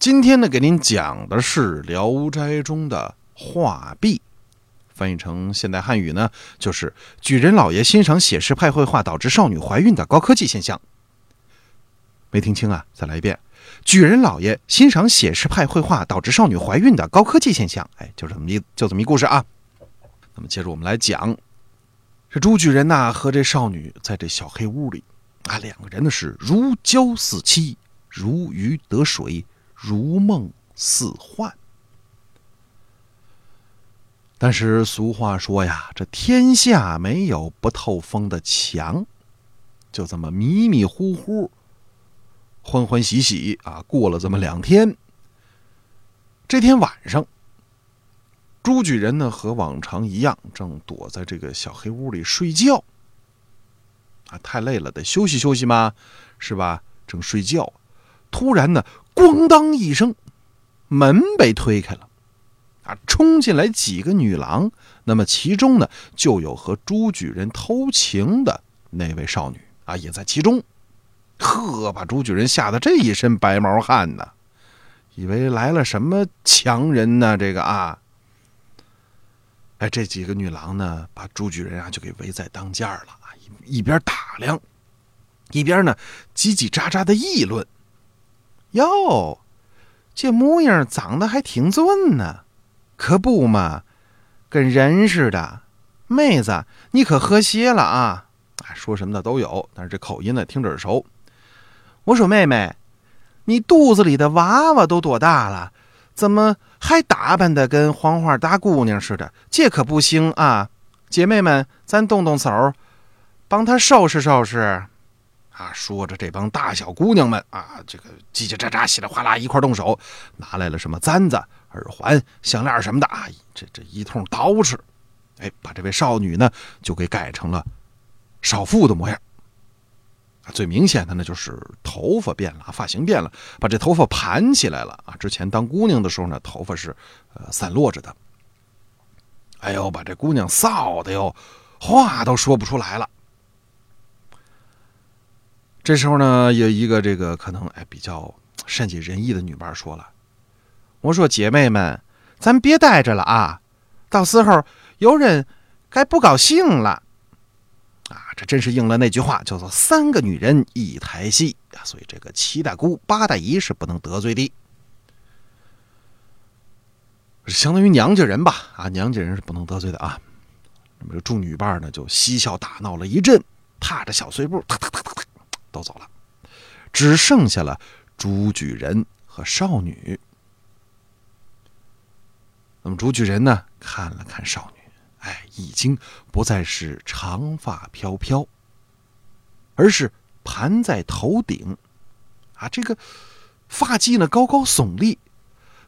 今天呢，给您讲的是《聊斋》中的画壁，翻译成现代汉语呢，就是举人老爷欣赏写实派绘画导致少女怀孕的高科技现象。没听清啊，再来一遍。举人老爷欣赏写实派绘画导致少女怀孕的高科技现象。哎，就这么一就这么一故事啊。那么接着我们来讲，这朱举人呐和这少女在这小黑屋里啊，两个人呢是如胶似漆，如鱼得水。如梦似幻，但是俗话说呀，这天下没有不透风的墙。就这么迷迷糊糊、欢欢喜喜啊，过了这么两天。这天晚上，朱举人呢和往常一样，正躲在这个小黑屋里睡觉。啊，太累了，得休息休息嘛，是吧？正睡觉，突然呢。咣当一声，门被推开了，啊，冲进来几个女郎。那么其中呢，就有和朱举人偷情的那位少女啊，也在其中。呵，把朱举人吓得这一身白毛汗呢，以为来了什么强人呢？这个啊，哎，这几个女郎呢，把朱举人啊就给围在当间了啊，一边打量，一边呢叽叽喳喳的议论。哟，这模样长得还挺俊呢，可不嘛，跟人似的。妹子，你可和谐了啊！说什么的都有，但是这口音呢听着耳熟。我说妹妹，你肚子里的娃娃都多大了？怎么还打扮的跟黄花大姑娘似的？这可不行啊！姐妹们，咱动动手，帮他收拾收拾。啊，说着，这帮大小姑娘们啊，这个叽叽喳喳、稀里哗啦一块动手，拿来了什么簪子、耳环、项链什么的啊，这这一通捯饬，哎，把这位少女呢就给改成了少妇的模样。最明显的呢就是头发变了，发型变了，把这头发盘起来了啊。之前当姑娘的时候呢，头发是呃散落着的。哎呦，把这姑娘臊的哟，话都说不出来了。这时候呢，有一个这个可能哎比较善解人意的女伴说了：“我说姐妹们，咱别待着了啊，到时候有人该不高兴了啊！这真是应了那句话，叫做三个女人一台戏啊。所以这个七大姑八大姨是不能得罪的，相当于娘家人吧啊，娘家人是不能得罪的啊。那么这众女伴呢，就嬉笑打闹了一阵，踏着小碎步，哒哒哒哒哒。”都走了，只剩下了朱举人和少女。那么朱举人呢，看了看少女，哎，已经不再是长发飘飘，而是盘在头顶，啊，这个发髻呢高高耸立，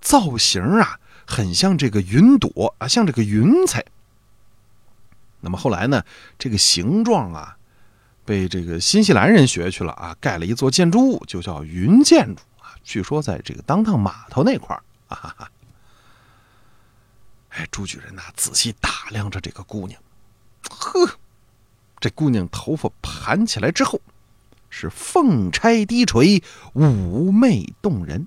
造型啊很像这个云朵啊，像这个云彩。那么后来呢，这个形状啊。被这个新西兰人学去了啊，盖了一座建筑物，就叫云建筑啊。据说在这个当趟码头那块儿啊。哎，朱举人呐，仔细打量着这个姑娘，呵，这姑娘头发盘起来之后，是凤钗低垂，妩媚动人，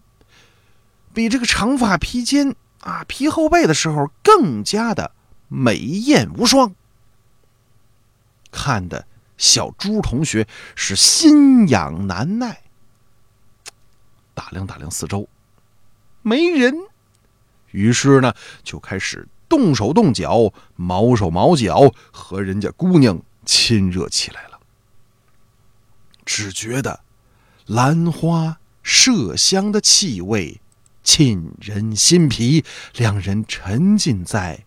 比这个长发披肩啊、披后背的时候更加的美艳无双，看的。小朱同学是心痒难耐，打量打量四周，没人，于是呢就开始动手动脚、毛手毛脚和人家姑娘亲热起来了。只觉得兰花麝香的气味沁人心脾，两人沉浸在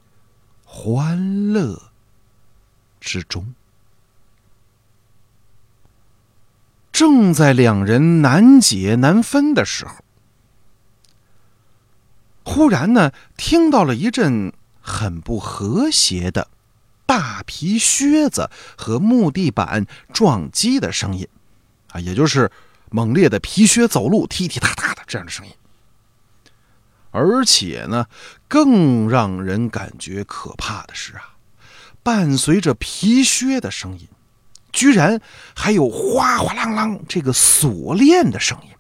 欢乐之中。正在两人难解难分的时候，忽然呢，听到了一阵很不和谐的大皮靴子和木地板撞击的声音，啊，也就是猛烈的皮靴走路踢踢踏踏的这样的声音。而且呢，更让人感觉可怕的是啊，伴随着皮靴的声音。居然还有哗哗啷啷这个锁链的声音，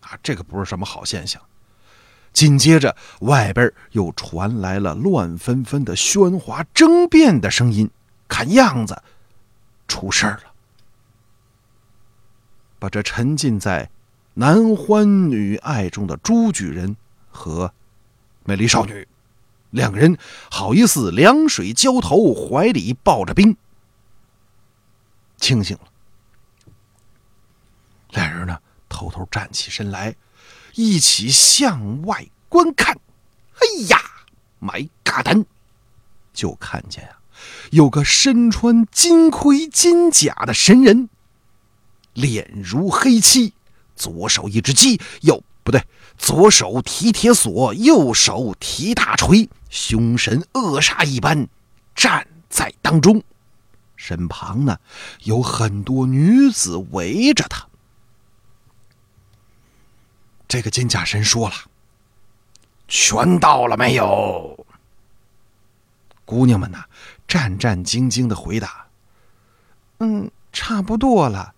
啊，这个不是什么好现象。紧接着，外边又传来了乱纷纷的喧哗争辩的声音，看样子出事儿了。把这沉浸在男欢女爱中的朱举人和美丽少女两个人，好意思凉水浇头，怀里抱着冰，清醒了。俩人呢，偷偷站起身来，一起向外观看。哎呀，，my god，，就看见呀，有个身穿金盔金甲的神人。脸如黑漆，左手一只鸡，右不对，左手提铁锁，右手提大锤，凶神恶煞一般站在当中，身旁呢有很多女子围着他。这个金甲神说了：“全到了没有？”姑娘们呢，战战兢兢的回答：“嗯，差不多了。”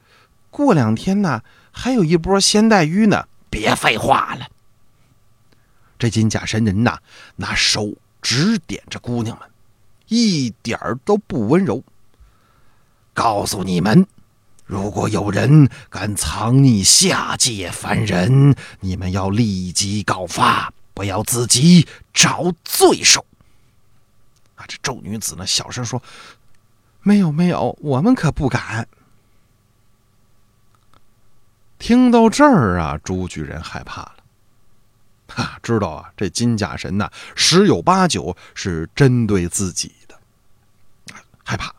过两天呢，还有一波鲜带鱼呢。别废话了。这金甲神人呐，拿手指点着姑娘们，一点儿都不温柔。告诉你们，如果有人敢藏匿下界凡人，你们要立即告发，不要自己找罪受。啊，这咒女子呢，小声说：“没有，没有，我们可不敢。”听到这儿啊，朱巨人害怕了，哈，知道啊，这金甲神呐，十有八九是针对自己的，害怕，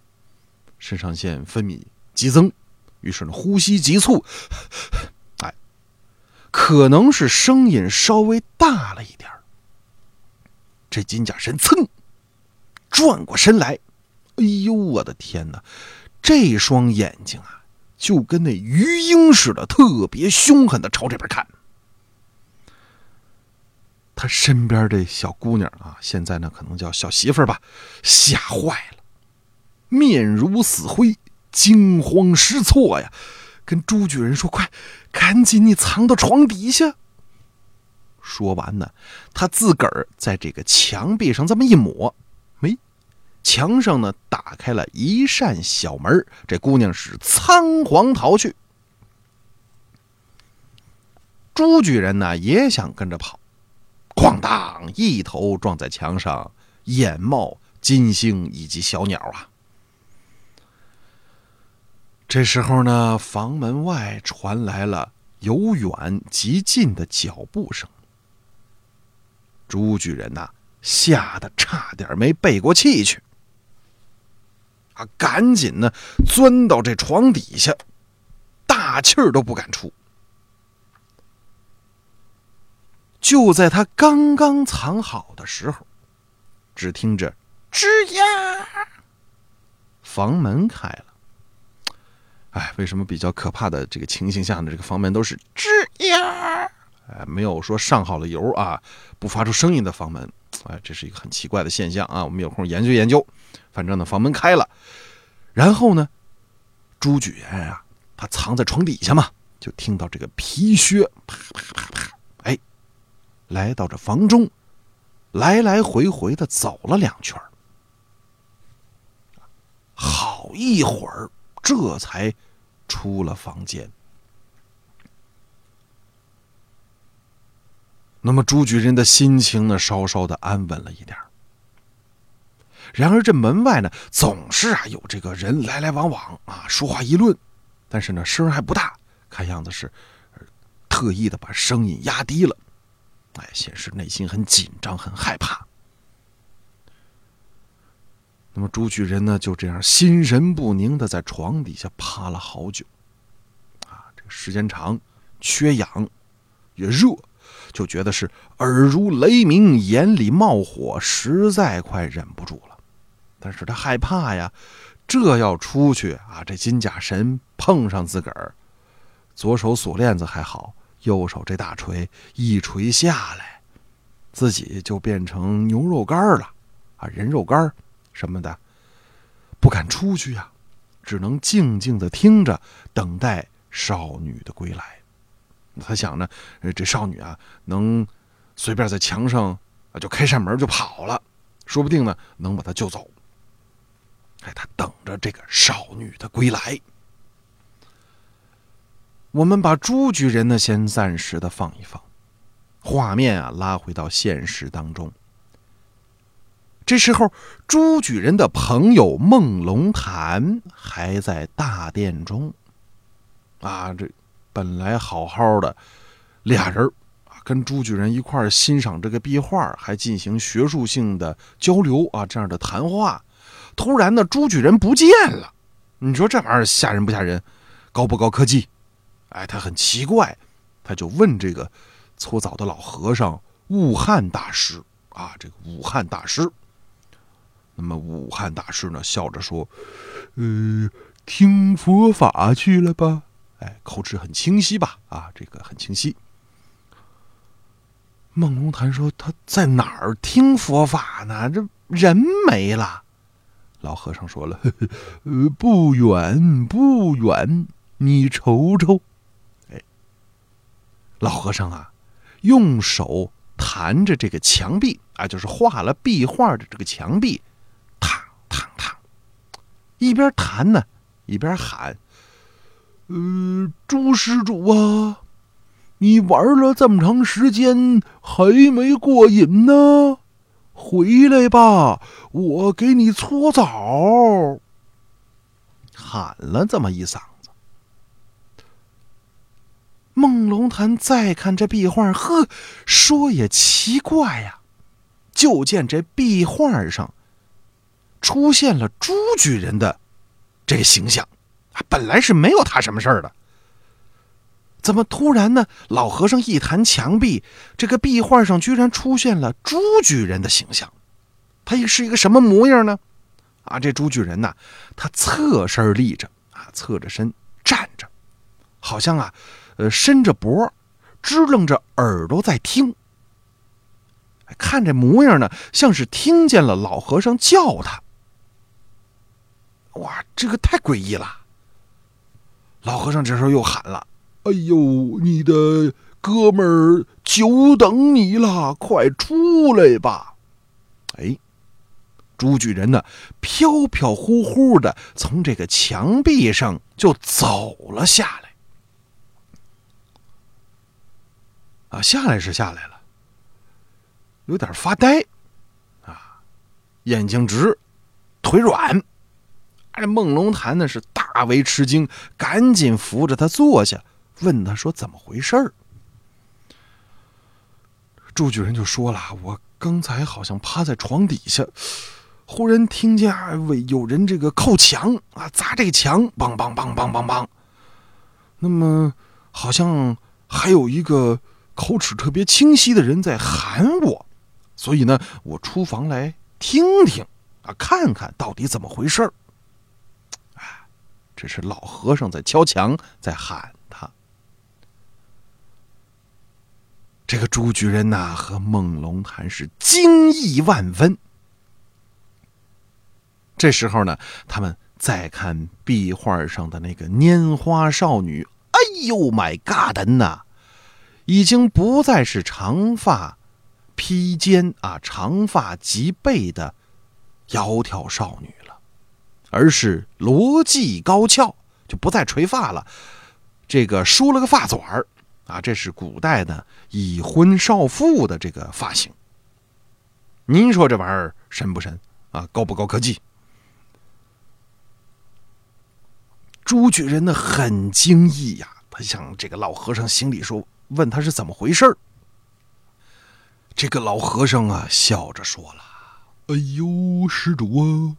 肾上腺分泌激增，于是呢，呼吸急促，哎，可能是声音稍微大了一点这金甲神噌转过身来，哎呦，我的天哪，这双眼睛啊！就跟那鱼鹰似的，特别凶狠的朝这边看。他身边这小姑娘啊，现在呢可能叫小媳妇儿吧，吓坏了，面如死灰，惊慌失措呀，跟朱巨人说：“快，赶紧你藏到床底下。”说完呢，他自个儿在这个墙壁上这么一抹。没墙上呢，打开了一扇小门这姑娘是仓皇逃去。朱举人呢也想跟着跑，哐当一头撞在墙上，眼冒金星以及小鸟啊。这时候呢，房门外传来了由远及近的脚步声。朱举人呐，吓得差点没背过气去。啊！赶紧呢，钻到这床底下，大气儿都不敢出。就在他刚刚藏好的时候，只听着“吱呀”，房门开了。哎，为什么比较可怕的这个情形下呢？这个房门都是“吱呀”，哎，没有说上好了油啊，不发出声音的房门。哎，这是一个很奇怪的现象啊！我们有空研究研究。反正呢，房门开了，然后呢，朱举人啊，他藏在床底下嘛，就听到这个皮靴啪啪啪啪，哎，来到这房中，来来回回的走了两圈好一会儿，这才出了房间。那么朱举人的心情呢，稍稍的安稳了一点然而这门外呢，总是啊有这个人来来往往啊，说话议论，但是呢声还不大，看样子是特意的把声音压低了，哎，显示内心很紧张、很害怕。那么朱举人呢，就这样心神不宁的在床底下趴了好久，啊，这个时间长，缺氧，也热。就觉得是耳如雷鸣，眼里冒火，实在快忍不住了。但是他害怕呀，这要出去啊，这金甲神碰上自个儿，左手锁链子还好，右手这大锤一锤下来，自己就变成牛肉干了啊，人肉干什么的，不敢出去呀，只能静静的听着，等待少女的归来。他想呢，这少女啊，能随便在墙上啊就开扇门就跑了，说不定呢能把她救走。哎，他等着这个少女的归来。我们把朱举人呢先暂时的放一放，画面啊拉回到现实当中。这时候，朱举人的朋友孟龙潭还在大殿中。啊，这本来好好的俩人啊，跟朱举人一块欣赏这个壁画，还进行学术性的交流啊，这样的谈话。突然呢，朱举人不见了。你说这玩意儿吓人不吓人？高不高科技？哎，他很奇怪，他就问这个搓澡的老和尚悟汉大师啊，这个悟汉大师。那么武汉大师呢，笑着说：“呃，听佛法去了吧？哎，口齿很清晰吧？啊，这个很清晰。”孟龙潭说：“他在哪儿听佛法呢？这人没了。”老和尚说了：“ 呃，不远不远，你瞅瞅。”哎，老和尚啊，用手弹着这个墙壁啊，就是画了壁画的这个墙壁。一边弹呢，一边喊：“呃，朱施主啊，你玩了这么长时间，还没过瘾呢？回来吧，我给你搓澡。”喊了这么一嗓子。孟龙潭再看这壁画，呵，说也奇怪呀，就见这壁画上。出现了朱举人的这个形象，本来是没有他什么事儿的，怎么突然呢？老和尚一弹墙壁，这个壁画上居然出现了朱举人的形象，他是一个什么模样呢？啊，这朱举人呢，他侧身立着啊，侧着身站着，好像啊，呃，伸着脖，支棱着耳朵在听，看这模样呢，像是听见了老和尚叫他。哇，这个太诡异了！老和尚这时候又喊了：“哎呦，你的哥们儿久等你了，快出来吧！”哎，朱举人呢，飘飘忽忽的从这个墙壁上就走了下来。啊，下来是下来了，有点发呆，啊，眼睛直，腿软。这孟龙潭呢是大为吃惊，赶紧扶着他坐下，问他说：“怎么回事儿？”朱举人就说了：“我刚才好像趴在床底下，忽然听见啊有人这个靠墙啊，砸这个墙，梆梆梆梆梆梆。那么好像还有一个口齿特别清晰的人在喊我，所以呢，我出房来听听啊，看看到底怎么回事儿。”这是老和尚在敲墙，在喊他。这个朱举人呐，和孟龙潭是惊异万分。这时候呢，他们再看壁画上的那个拈花少女，哎呦，My God 呐，已经不再是长发披肩啊，长发及背的窈窕少女。而是罗髻高翘，就不再垂发了，这个梳了个发卷儿啊，这是古代的已婚少妇的这个发型。您说这玩意儿神不神啊？高不高科技？朱举人呢很惊异呀，他向这个老和尚行礼说：“问他是怎么回事儿。”这个老和尚啊笑着说了：“哎呦，施主啊。”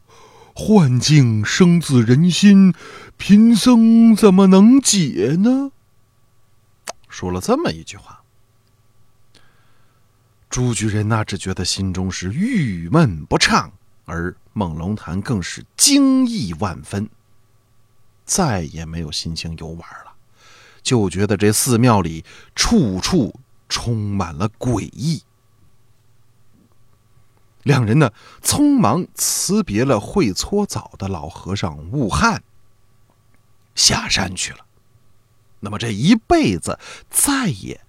幻境生自人心，贫僧怎么能解呢？说了这么一句话，朱举人那只觉得心中是郁闷不畅，而孟龙潭更是惊异万分，再也没有心情游玩了，就觉得这寺庙里处处充满了诡异。两人呢，匆忙辞别了会搓澡的老和尚悟汉，下山去了。那么这一辈子再也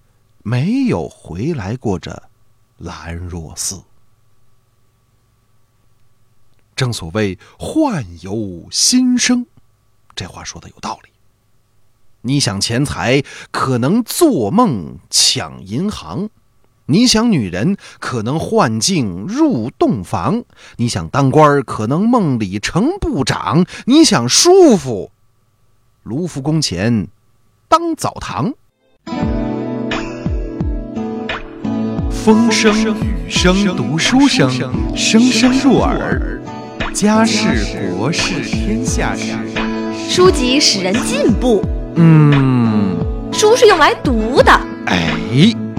没有回来过这兰若寺。正所谓“患由心生”，这话说的有道理。你想钱财，可能做梦抢银行；你想女人，可能幻境入洞房；你想当官，可能梦里成部长；你想舒服，卢浮宫前当澡堂。风声、雨声、读书声，声声入耳。家事国事天下事，书籍使人进步。嗯，书是用来读的，哎，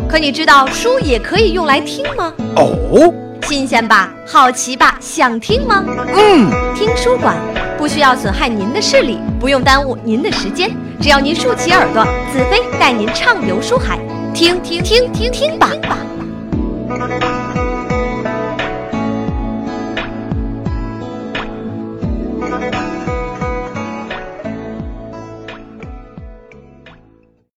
可你知道书也可以用来听吗？哦，新鲜吧？好奇吧？想听吗？嗯，听书馆不需要损害您的视力，不用耽误您的时间，只要您竖起耳朵，子飞带您畅游书海，听听听听听吧。